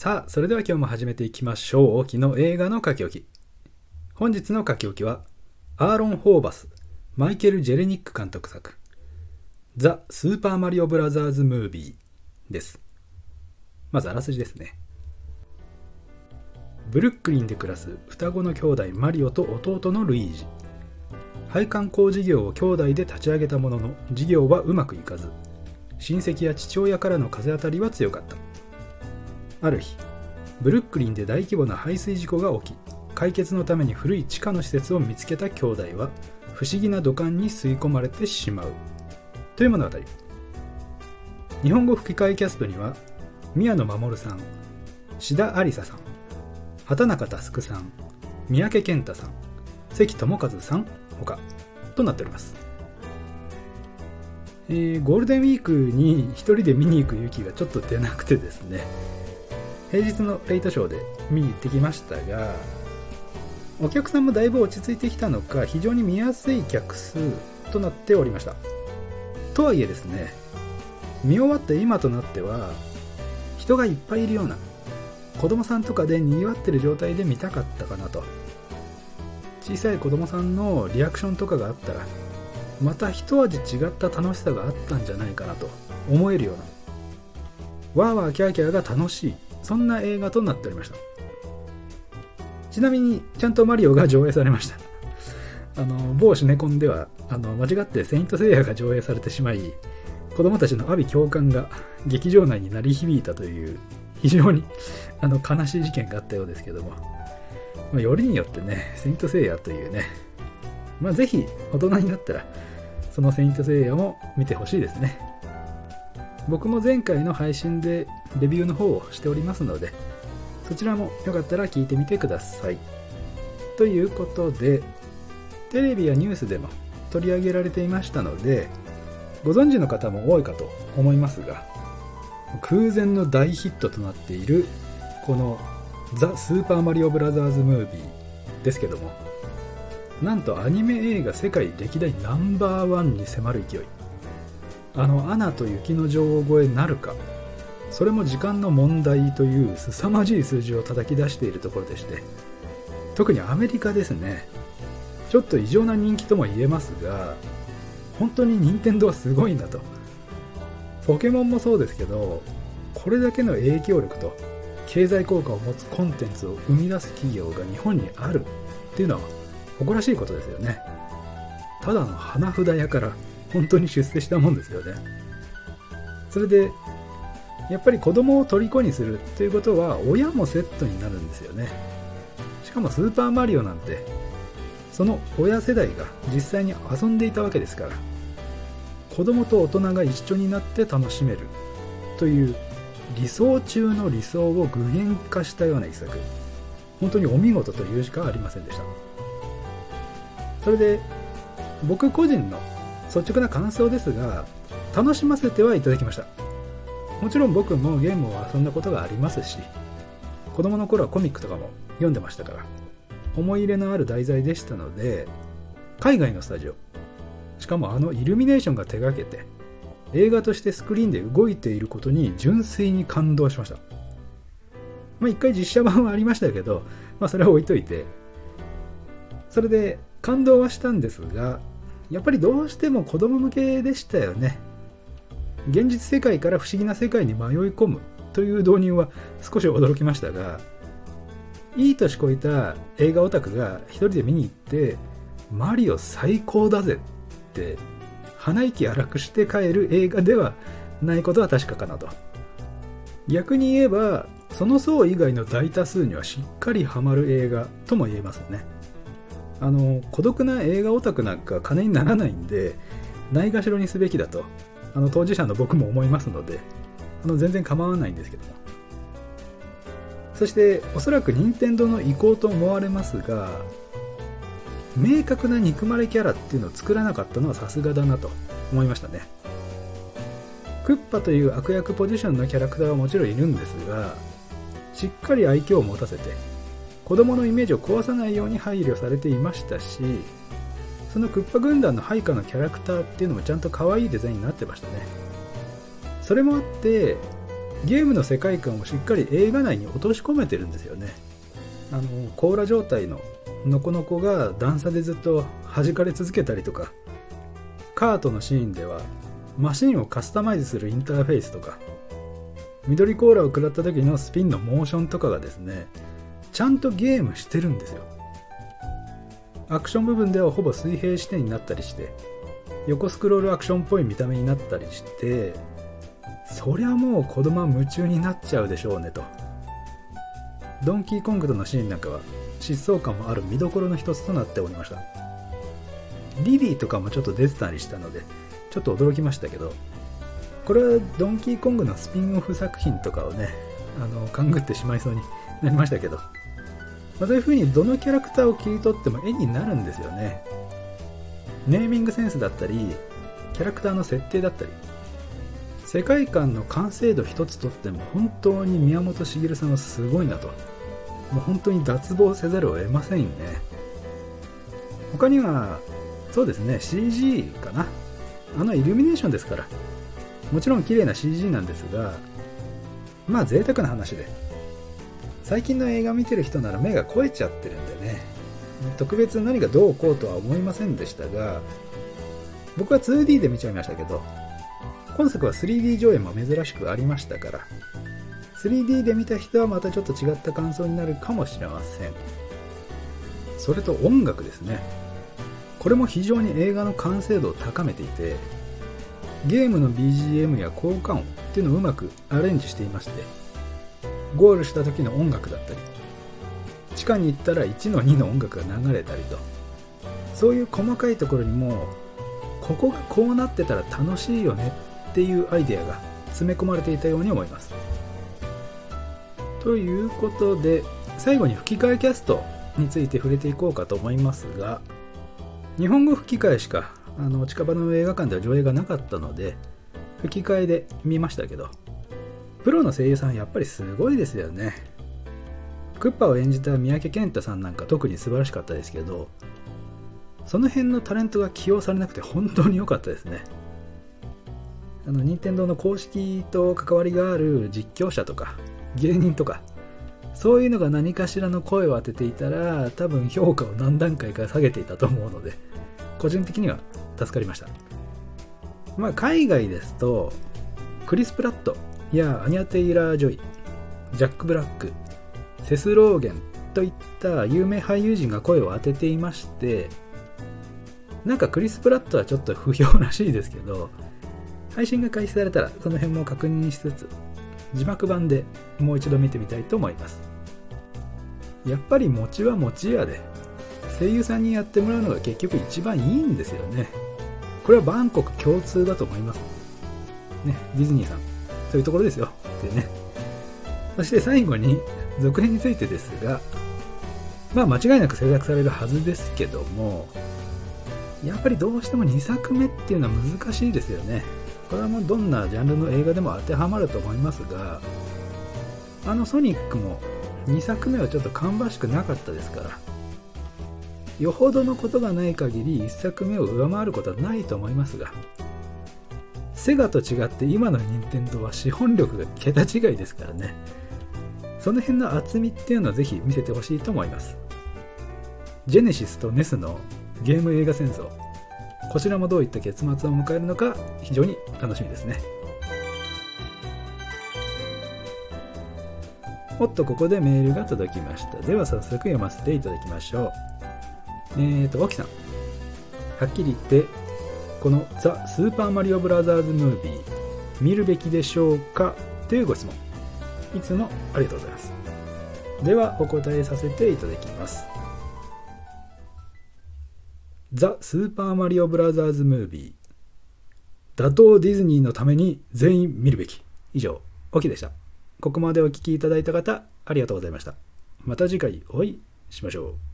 さあ、それでは今日も始めていきましょう。沖の映画の書き置き。本日の書き置きは、アーロン・ホーバス、マイケル・ジェレニック監督作、ザ・スーパーマリオブラザーズ・ムービーです。まずあらすじですね。ブルックリンで暮らす双子の兄弟マリオと弟のルイージ。配管工事業を兄弟で立ち上げたものの、事業はうまくいかず、親戚や父親からの風当たりは強かった。ある日、ブルックリンで大規模な排水事故が起き、解決のために古い地下の施設を見つけた兄弟は、不思議な土管に吸い込まれてしまう。という物語。日本語吹き替えキャストには、宮野守さん、志田有沙ささん、畑中佑さん、三宅健太さん、関智和さん、他となっております。えーゴールデンウィークに一人で見に行く勇気がちょっと出なくてですね、平日のレイトショーで見に行ってきましたが、お客さんもだいぶ落ち着いてきたのか、非常に見やすい客数となっておりました。とはいえですね、見終わった今となっては、人がいっぱいいるような、子供さんとかで賑わってる状態で見たかったかなと。小さい子供さんのリアクションとかがあったら、また一味違った楽しさがあったんじゃないかなと思えるような、わーわーキャーキャーが楽しい、そんな映画となっておりました。ちなみに、ちゃんとマリオが上映されました。あの、某シネコンでは、あの、間違ってセイントセイヤが上映されてしまい、子供たちの阿鼻共感が劇場内に鳴り響いたという、非常にあの悲しい事件があったようですけども、まあ、よりによってね、セイントセイヤというね、まあ、ぜひ大人になったら、そのセイントセイヤも見てほしいですね。僕も前回の配信でレビューの方をしておりますので、そちらもよかったら聞いてみてください。ということで、テレビやニュースでも取り上げられていましたので、ご存知の方も多いかと思いますが、空前の大ヒットとなっている、このザ・スーパーマリオブラザーズ・ムービーですけども、なんとアニメ映画世界歴代ナンバーワンに迫る勢い。あの、アナと雪の女王超えなるか、それも時間の問題という凄まじい数字を叩き出しているところでして、特にアメリカですね、ちょっと異常な人気とも言えますが、本当に任天堂はすごいんだと。ポケモンもそうですけど、これだけの影響力と経済効果を持つコンテンツを生み出す企業が日本にあるっていうのは誇らしいことですよね。ただの花札屋から本当に出世したもんですよね。それで、やっぱり子供を虜にするということは親もセットになるんですよね。しかもスーパーマリオなんて、その親世代が実際に遊んでいたわけですから、子供と大人が一緒になって楽しめるという理想中の理想を具現化したような一作。本当にお見事というしかありませんでした。それで、僕個人の率直な感想ですが、楽しませてはいただきました。もちろん僕もゲームを遊んだことがありますし、子供の頃はコミックとかも読んでましたから、思い入れのある題材でしたので、海外のスタジオ、しかもあのイルミネーションが手掛けて、映画としてスクリーンで動いていることに純粋に感動しました。まあ一回実写版はありましたけど、まあそれは置いといて、それで感動はしたんですが、やっぱりどうしても子供向けでしたよね。現実世界から不思議な世界に迷い込むという導入は少し驚きましたが、いい年こいた映画オタクが一人で見に行って、マリオ最高だぜって鼻息荒くして帰る映画ではないことは確かかなと。逆に言えば、その層以外の大多数にはしっかりハマる映画とも言えますね。あの、孤独な映画オタクなんか金にならないんで、ないがしろにすべきだと、あの当事者の僕も思いますので、あの全然構わないんですけども。そして、おそらく任天堂の意向と思われますが、明確な憎まれキャラっていうのを作らなかったのはさすがだなと思いましたね。クッパという悪役ポジションのキャラクターはもちろんいるんですが、しっかり愛嬌を持たせて、子供のイメージを壊さないように配慮されていましたし、そのクッパ軍団の配下のキャラクターっていうのもちゃんと可愛いデザインになってましたね。それもあって、ゲームの世界観をしっかり映画内に落とし込めてるんですよねあの甲羅状態のノコノコが段差でずっと弾かれ続けたりとかカートのシーンではマシンをカスタマイズするインターフェースとか緑コーラを食らった時のスピンのモーションとかがですねちゃんとゲームしてるんですよ。アクション部分ではほぼ水平視点になったりして横スクロールアクションっぽい見た目になったりしてそりゃもう子供は夢中になっちゃうでしょうねと。ドンキーコングとのシーンなんかは疾走感もある見どころの一つとなっておりました。リリーとかもちょっと出てたりしたのでちょっと驚きましたけどこれはドンキーコングのスピンオフ作品とかをねあの勘ぐってしまいそうになりましたけど、まあ、そういう風にどのキャラクターを切り取っても絵になるんですよね。ネーミングセンスだったりキャラクターの設定だったり。世界観の完成度一つとっても本当に宮本茂さんはすごいなと。もう本当に脱帽せざるを得ませんよね。他にはそうですね CG かな。あのイルミネーションですから。もちろん綺麗な CG なんですがまあ贅沢な話で。最近の映画見てる人なら目が肥えちゃってるんでね。特別何がどうこうとは思いませんでしたが僕は 2D で見ちゃいましたけど今作は 3D 上映も珍しくありましたから 3D で見た人はまたちょっと違った感想になるかもしれません。それと音楽ですね。これも非常に映画の完成度を高めていてゲームの BGM や効果音っていうのをうまくアレンジしていましてゴールした時の音楽だったり地下に行ったら1の2の音楽が流れたりとそういう細かいところにもここがこうなってたら楽しいよねっていうアイデアが詰め込まれていたように思います。ということで最後に吹き替えキャストについて触れていこうかと思いますが日本語吹き替えしかあの近場の映画館では上映がなかったので吹き替えで見ましたけどプロの声優さんやっぱりすごいですよね。クッパを演じた三宅健太さんなんか特に素晴らしかったですけどその辺のタレントが起用されなくて本当に良かったですね。あの任天堂の公式と関わりがある実況者とか芸人とかそういうのが何かしらの声を当てていたら多分評価を何段階か下げていたと思うので個人的には助かりました。まあ海外ですとクリス・プラット。やアニャ・テイラー・ジョイジャック・ブラックセス・ローゲンといった有名俳優陣が声を当てていましてなんかクリス・プラットはちょっと不評らしいですけど配信が開始されたらその辺も確認しつつ字幕版でもう一度見てみたいと思います。やっぱり餅は餅屋で声優さんにやってもらうのが結局一番いいんですよね。これはバンコク共通だと思います。ねディズニーさん。そういうところですよ。ってね。そして最後に続編についてですがまあ間違いなく制作されるはずですけどもやっぱりどうしても2作目っていうのは難しいですよね。これはもうどんなジャンルの映画でも当てはまると思いますがあのソニックも2作目はちょっと芳しくなかったですからよほどのことがない限り1作目を上回ることはないと思いますがセガと違って今の任天堂は資本力が桁違いですからね。その辺の厚みっていうのはぜひ見せてほしいと思います。ジェネシスとネスのゲーム映画戦争。こちらもどういった結末を迎えるのか非常に楽しみですね。おっとここでメールが届きました。では早速読ませていただきましょう。えーと沖さん。はっきり言ってこのザ・スーパーマリオブラザーズ・ムービー見るべきでしょうかというご質問。いつもありがとうございます。ではお答えさせていただきます。ザ・スーパーマリオブラザーズ・ムービー。打倒ディズニーのために全員見るべき。以上オキでした。ここまでお聴きいただいた方ありがとうございました。また次回お会いしましょう。